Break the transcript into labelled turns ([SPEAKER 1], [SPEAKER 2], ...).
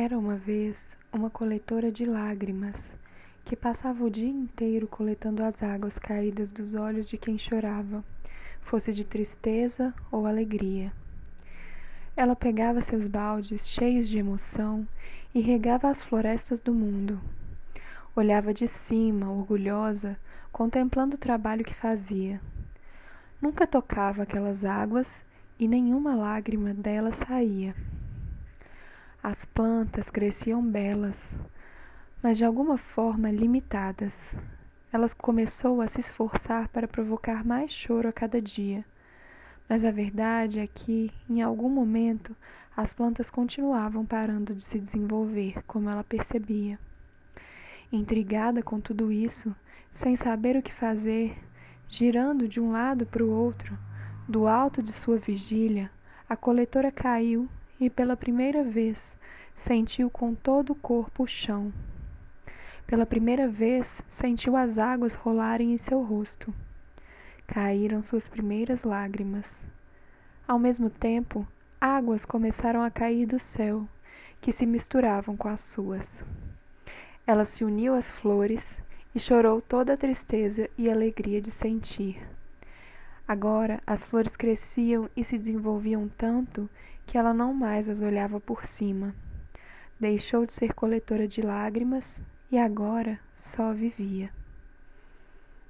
[SPEAKER 1] Era uma vez uma coletora de lágrimas que passava o dia inteiro coletando as águas caídas dos olhos de quem chorava, fosse de tristeza ou alegria. Ela pegava seus baldes cheios de emoção e regava as florestas do mundo. Olhava de cima, orgulhosa, contemplando o trabalho que fazia. Nunca tocava aquelas águas e nenhuma lágrima dela saía. As plantas cresciam belas, mas de alguma forma limitadas. Elas começou a se esforçar para provocar mais choro a cada dia. Mas a verdade é que, em algum momento, as plantas continuavam parando de se desenvolver, como ela percebia. Intrigada com tudo isso, sem saber o que fazer, girando de um lado para o outro, do alto de sua vigília, a coletora caiu e pela primeira vez sentiu com todo o corpo o chão. Pela primeira vez sentiu as águas rolarem em seu rosto. Caíram suas primeiras lágrimas. Ao mesmo tempo, águas começaram a cair do céu, que se misturavam com as suas. Ela se uniu às flores e chorou toda a tristeza e alegria de sentir. Agora as flores cresciam e se desenvolviam tanto que ela não mais as olhava por cima. Deixou de ser coletora de lágrimas e agora só vivia.